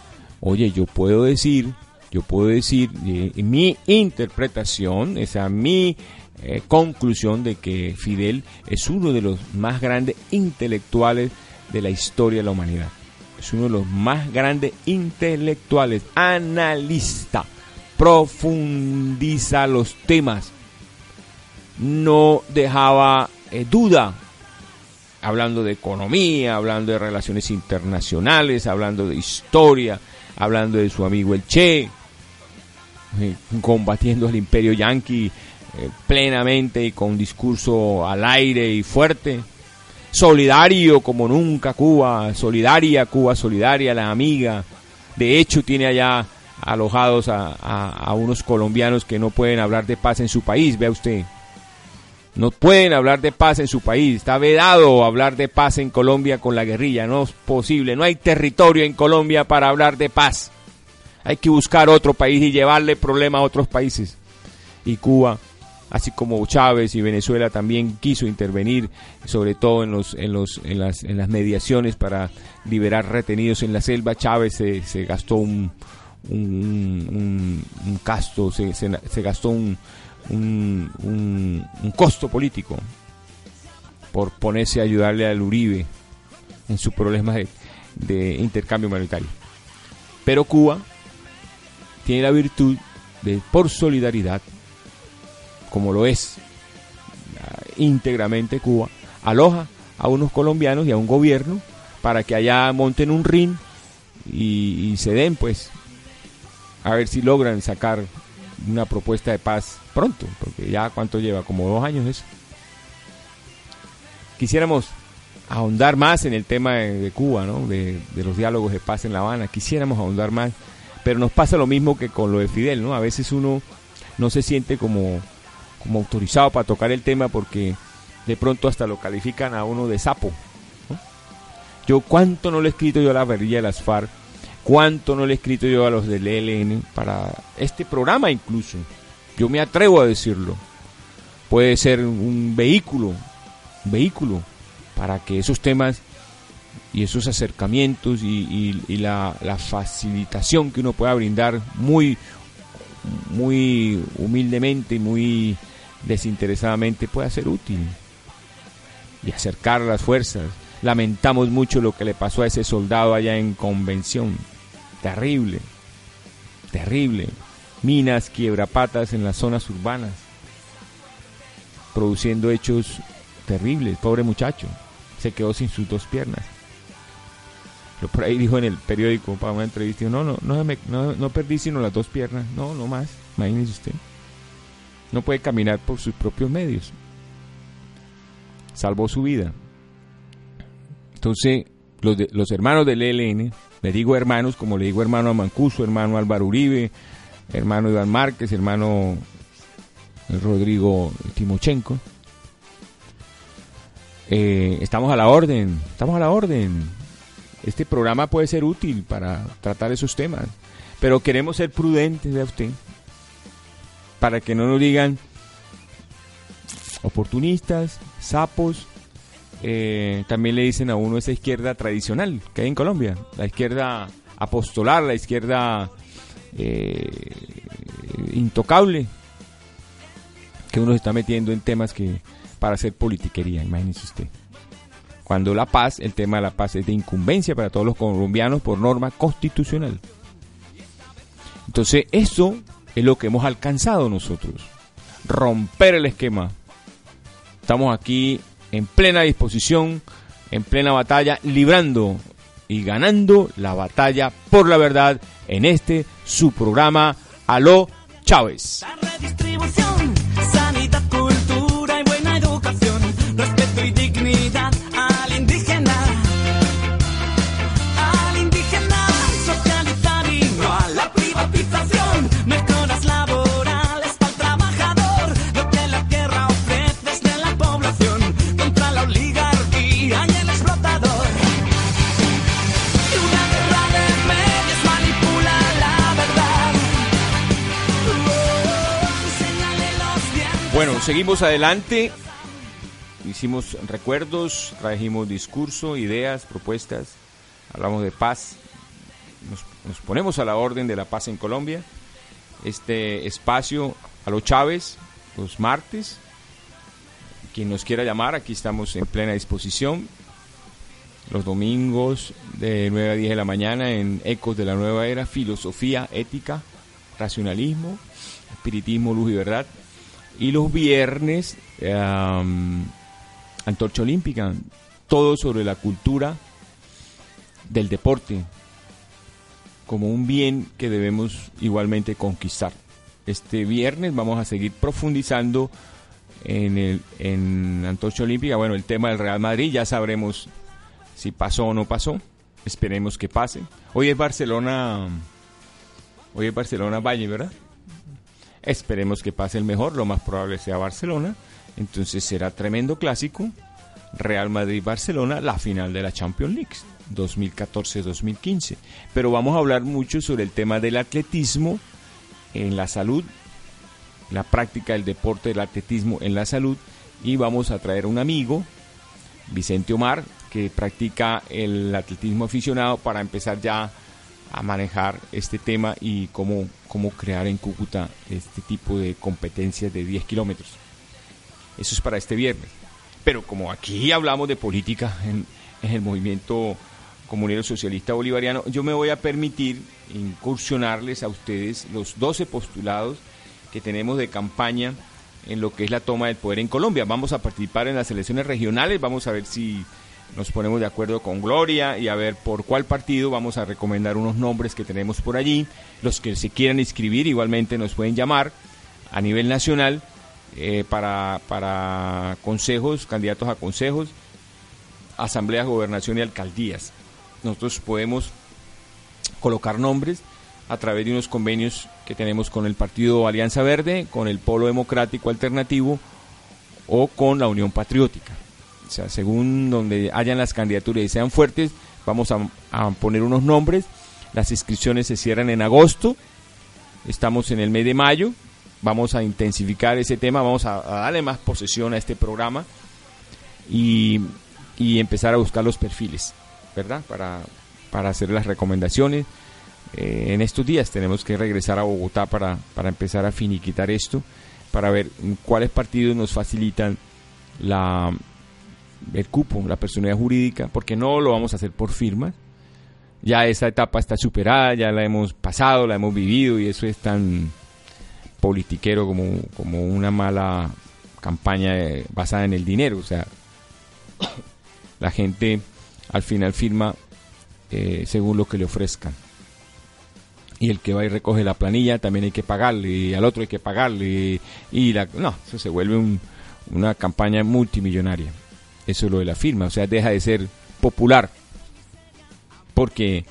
oye, yo puedo decir yo puedo decir eh, mi interpretación, esa mi eh, conclusión de que Fidel es uno de los más grandes intelectuales de la historia de la humanidad. Es uno de los más grandes intelectuales, analista, profundiza los temas, no dejaba eh, duda, hablando de economía, hablando de relaciones internacionales, hablando de historia, hablando de su amigo el Che, combatiendo al imperio yanqui eh, plenamente y con discurso al aire y fuerte. Solidario como nunca Cuba, solidaria Cuba, solidaria la amiga. De hecho tiene allá alojados a unos colombianos que no pueden hablar de paz en su país, vea usted. No pueden hablar de paz en su país. Está vedado hablar de paz en Colombia con la guerrilla. No es posible. No hay territorio en Colombia para hablar de paz. Hay que buscar otro país y llevarle problema a otros países. Y Cuba, así como Chávez y Venezuela también quiso intervenir, sobre todo en, los, en, los, en, las, en las mediaciones para liberar retenidos en la selva. Chávez se, gastó un, un, se, gastó un, costo político por ponerse a ayudarle al Uribe en su problema de, de intercambio humanitario. Pero Cuba tiene la virtud de, por solidaridad, como lo es íntegramente Cuba, aloja a unos colombianos y a un gobierno para que allá monten un ring y, se den, pues, a ver si logran sacar una propuesta de paz pronto, porque ya cuánto lleva, como dos años eso. Quisiéramos ahondar más en el tema de, Cuba, ¿no? de, los diálogos de paz en La Habana, quisiéramos ahondar más pero nos pasa lo mismo que con lo de Fidel, ¿no? A veces uno no se siente como, como autorizado para tocar el tema porque de pronto hasta lo califican a uno de sapo. Yo cuánto no le he escrito yo a la guerrilla de las FARC, cuánto no le he escrito yo a los del ELN para este programa incluso. Yo me atrevo a decirlo. Puede ser un vehículo, un vehículo para que esos temas y esos acercamientos y, la, facilitación que uno pueda brindar muy, muy humildemente y muy desinteresadamente pueda ser útil y acercar las fuerzas. Lamentamos mucho lo que le pasó a ese soldado allá en convención. Terrible, terrible. Minas, quiebrapatas en las zonas urbanas, produciendo hechos terribles. Pobre muchacho, se quedó sin sus dos piernas por ahí dijo en el periódico para una entrevista, no, no, no, no, no perdí sino las dos piernas, no, no más, imagínese usted. No puede caminar por sus propios medios. Salvó su vida. Entonces, los, los hermanos del ELN, le digo hermanos, como le digo hermano a Mancuso, hermano Álvaro Uribe, hermano Iván Márquez, hermano Rodrigo Timochenko, eh, estamos a la orden, estamos a la orden este programa puede ser útil para tratar esos temas. Pero queremos ser prudentes, de usted, para que no nos digan oportunistas, sapos. Eh, también le dicen a uno esa izquierda tradicional que hay en Colombia, la izquierda apostolar, la izquierda eh, intocable, que uno se está metiendo en temas que para hacer politiquería, imagínese usted cuando la paz, el tema de la paz es de incumbencia para todos los colombianos por norma constitucional. Entonces, eso es lo que hemos alcanzado nosotros, romper el esquema. Estamos aquí en plena disposición, en plena batalla, librando y ganando la batalla por la verdad en este su programa Aló Chávez. Bueno, seguimos adelante. Hicimos recuerdos, trajimos discurso, ideas, propuestas. Hablamos de paz. Nos, ponemos a la orden de la paz en Colombia. Este espacio a los Chávez, los martes. Quien nos quiera llamar, aquí estamos en plena disposición. Los domingos de 9 a 10 de la mañana en Ecos de la Nueva Era, Filosofía, Ética, Racionalismo, Espiritismo, Luz y Verdad. Y los viernes, em, Antorcha Olímpica, todo sobre la cultura del deporte, como un bien que debemos igualmente conquistar. Este viernes vamos a seguir profundizando en, el, en Antorcha Olímpica. Bueno, el tema del Real Madrid, ya sabremos si pasó o no pasó. Esperemos que pase. Hoy es Barcelona. Hoy es Barcelona Valle, ¿verdad? Esperemos que pase el mejor, lo más probable sea Barcelona. Entonces será tremendo clásico. Real Madrid-Barcelona, la final de la Champions League 2014-2015. Pero vamos a hablar mucho sobre el tema del atletismo en la salud, la práctica del deporte del atletismo en la salud. Y vamos a traer un amigo, Vicente Omar, que practica el atletismo aficionado para empezar ya manejar este tema y cómo, cómo crear en Cúcuta este tipo de competencias de 10 kilómetros. Eso es para este viernes. Pero como aquí hablamos de política en, en el movimiento comunero socialista bolivariano, yo me voy a permitir incursionarles a ustedes los 12 postulados que tenemos de campaña en lo que es la toma del poder en Colombia. Vamos a participar en las elecciones regionales, vamos a ver si nos ponemos de acuerdo con Gloria y a ver por cuál partido vamos a recomendar unos nombres que tenemos por allí. Los que se quieran inscribir igualmente nos pueden llamar a nivel nacional eh, para, para consejos, candidatos a consejos, asambleas, gobernación y alcaldías. Nosotros podemos colocar nombres a través de unos convenios que tenemos con el Partido Alianza Verde, con el Polo Democrático Alternativo o con la Unión Patriótica. O sea, según donde hayan las candidaturas y sean fuertes, vamos a, poner unos nombres. Las inscripciones se cierran en agosto. Estamos en el mes de mayo. Vamos a intensificar ese tema, vamos a, a darle más posesión a este programa y, y empezar a buscar los perfiles, ¿verdad? Para, para hacer las recomendaciones. Eh, en estos días tenemos que regresar a Bogotá para, para empezar a finiquitar esto, para ver cuáles partidos nos facilitan la, el cupo, la personalidad jurídica, porque no lo vamos a hacer por firmas. Ya esa etapa está superada, ya la hemos pasado, la hemos vivido y eso es tan politiquero como, como una mala campaña eh, basada en el dinero. O sea, la gente al final firma eh, según lo que le ofrezcan. Y el que va y recoge la planilla también hay que pagarle, y al otro hay que pagarle. Y, la, no, eso se vuelve un- una campaña multimillonaria. Eso es lo de la firma, o sea, deja de ser popular. Porque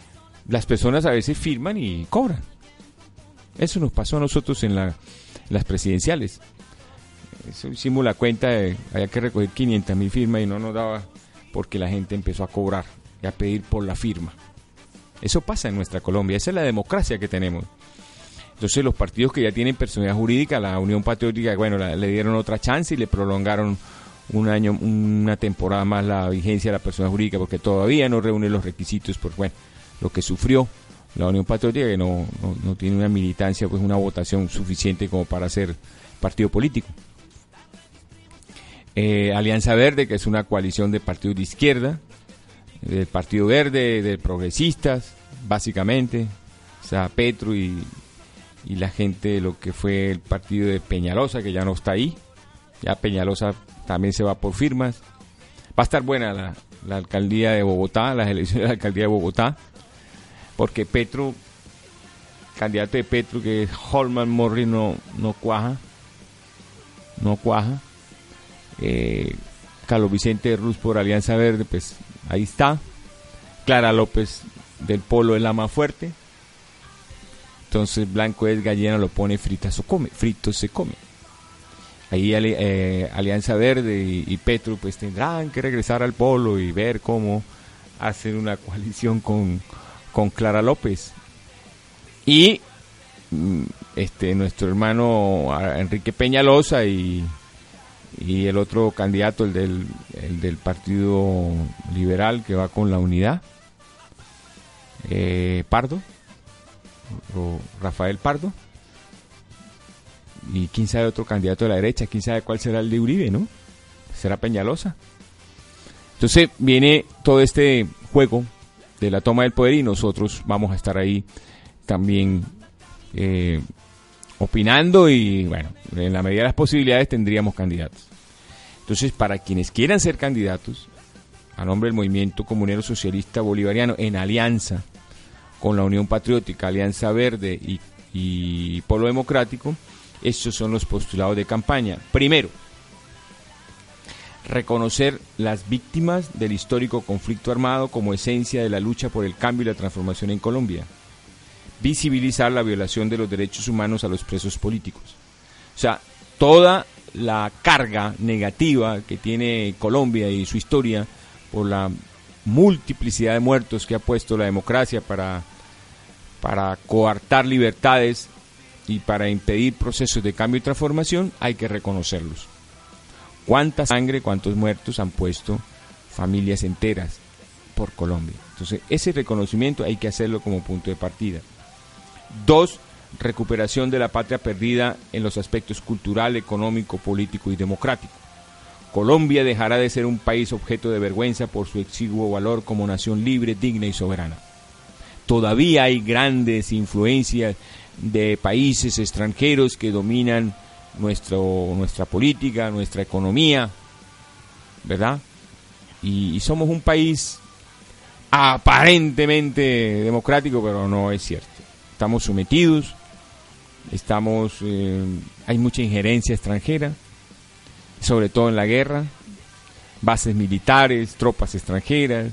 las personas a veces firman y cobran. Eso nos pasó a nosotros en, la- en las presidenciales. Hicimos la cuenta, de, había que recoger 500 mil firmas y no nos daba porque la gente empezó a cobrar y a pedir por la firma. Eso pasa en nuestra Colombia, esa es la democracia que tenemos. Entonces los partidos que ya tienen personalidad jurídica, la Unión Patriótica, bueno, le dieron otra chance y le prolongaron un año, una temporada más la vigencia de la personalidad jurídica porque todavía no reúne los requisitos por bueno, lo que sufrió la Unión Patriótica que no, no, no tiene una militancia, pues una votación suficiente como para ser partido político. Eh, Alianza Verde, que es una coalición de partidos de izquierda, del Partido Verde, de progresistas, básicamente, o sea, Petro y, y la gente de lo que fue el partido de Peñalosa, que ya no está ahí, ya Peñalosa también se va por firmas. Va a estar buena la, alcaldía de Bogotá, las elecciones de la alcaldía de Bogotá, porque Petro, candidato de Petro, que es Holman Morris, no, no cuaja, no cuaja. Eh, Carlos Vicente Ruz por Alianza Verde, pues ahí está. Clara López del Polo es la más fuerte. Entonces Blanco es gallina, lo pone frita se come, frito se come. Ahí eh, Alianza Verde y, y Petro pues tendrán que regresar al polo y ver cómo hacer una coalición con, con Clara López. Y mm, este nuestro hermano ah, Enrique Peñalosa y, y el otro candidato, el del, el Partido Liberal que va con la unidad, eh, Pardo, o Rafael Pardo y quién sabe otro candidato de la derecha, quién sabe cuál será el de Uribe, ¿no? Será Peñalosa. Entonces viene todo este juego de la toma del poder y nosotros vamos a estar ahí también eh, opinando y bueno, en la medida de las posibilidades tendríamos candidatos. Entonces, para quienes quieran ser candidatos, a nombre del Movimiento Comunero Socialista Bolivariano, en alianza con la Unión Patriótica, Alianza Verde y, y Polo Democrático, estos son los postulados de campaña. Primero, reconocer las víctimas del histórico conflicto armado como esencia de la lucha por el cambio y la transformación en Colombia. Visibilizar la violación de los derechos humanos a los presos políticos. O sea, toda la carga negativa que tiene Colombia y su historia por la multiplicidad de muertos que ha puesto la democracia para, para coartar libertades y para impedir procesos de cambio y transformación, hay que reconocerlos. ¿Cuánta sangre, cuántos muertos han puesto familias enteras por Colombia? Entonces, ese reconocimiento hay que hacerlo como punto de partida. Dos, recuperación de la patria perdida en los aspectos cultural, económico, político y democrático. Colombia dejará de ser un país objeto de vergüenza por su exiguo valor como nación libre, digna y soberana. Todavía hay grandes influencias de países extranjeros que dominan nuestro, nuestra política, nuestra economía, ¿verdad? Y, somos un país aparentemente democrático, pero no es cierto. Estamos sometidos, estamos, eh, hay mucha injerencia extranjera, sobre todo en la guerra, bases militares, tropas extranjeras,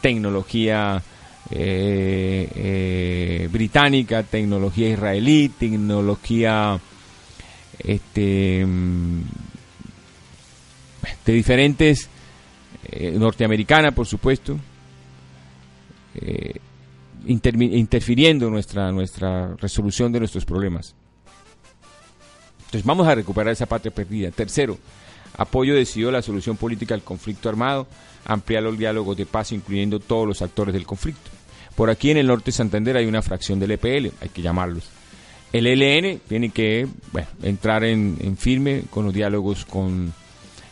tecnología eh, eh, británica, tecnología israelí, tecnología este, mm, de diferentes, eh, norteamericana por supuesto, eh, interfiriendo en nuestra, nuestra resolución de nuestros problemas. Entonces vamos a recuperar esa patria perdida. Tercero, apoyo decidido a la solución política al conflicto armado, ampliar los diálogos de paz incluyendo todos los actores del conflicto. Por aquí en el norte de Santander hay una fracción del EPL, hay que llamarlos. El ELN tiene que entrar en, firme con los diálogos con,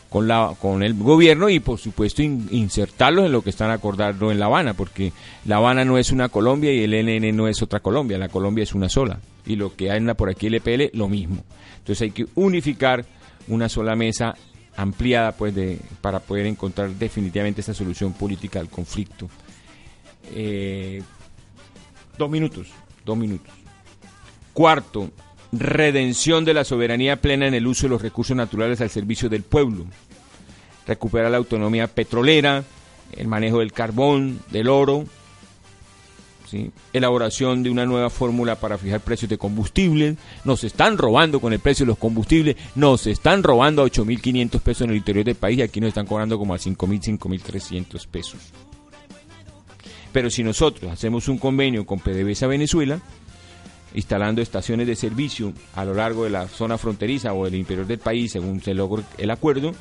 con, el gobierno y por supuesto in- insertarlos en lo que están acordando en La Habana, porque La Habana no es una Colombia y el ELN no es otra Colombia, la Colombia es una sola. Y lo que anda por aquí el EPL, lo mismo. Entonces hay que unificar una sola mesa ampliada pues para poder encontrar definitivamente esa solución política al conflicto. Eh, dos minutos, dos minutos. Cuarto, redención de la soberanía plena en el uso de los recursos naturales al servicio del pueblo. Recuperar la autonomía petrolera, el manejo del carbón, del oro, ¿sí? elaboración de una nueva fórmula para fijar precios de combustibles. Nos están robando con el precio de los combustibles, nos están robando a 8.500 pesos en el interior del país y aquí nos están cobrando como a 5.000, 5.300 pesos. Pero si nosotros hacemos un convenio con PDVSA Venezuela, instalando estaciones de servicio a lo largo de la zona fronteriza o del interior del país, según se logre el acuerdo,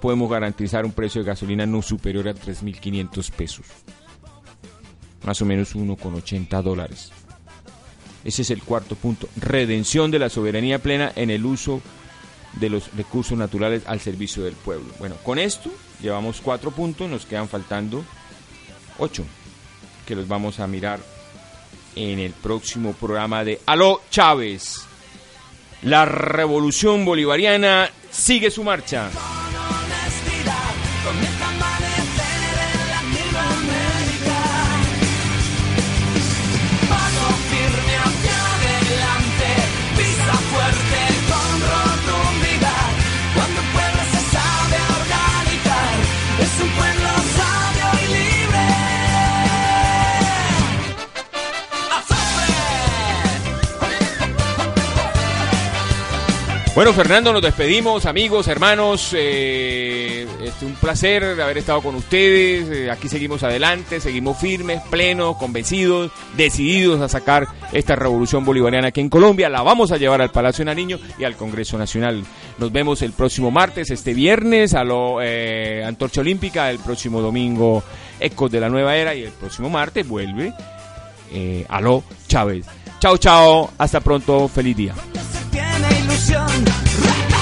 podemos garantizar un precio de gasolina no superior a 3.500 pesos. Más o menos 1,80 dólares. Ese es el cuarto punto. Redención de la soberanía plena en el uso de los recursos naturales al servicio del pueblo. Bueno, con esto llevamos cuatro puntos, nos quedan faltando ocho, que los vamos a mirar en el próximo programa de Aló Chávez. La revolución bolivariana sigue su marcha. Bueno, Fernando, nos despedimos, amigos, hermanos. eh, este, un placer haber estado con ustedes. eh, aquí seguimos adelante, seguimos firmes, plenos, convencidos, decididos a sacar esta revolución bolivariana aquí en Colombia. La vamos a llevar al Palacio de Nariño y al Congreso Nacional. Nos vemos el próximo martes, este viernes, a lo eh, Antorcha Olímpica, el próximo domingo, Ecos de la Nueva Era y el próximo martes vuelve Aló Chávez. Chao, chao. Hasta pronto. Feliz día. misión.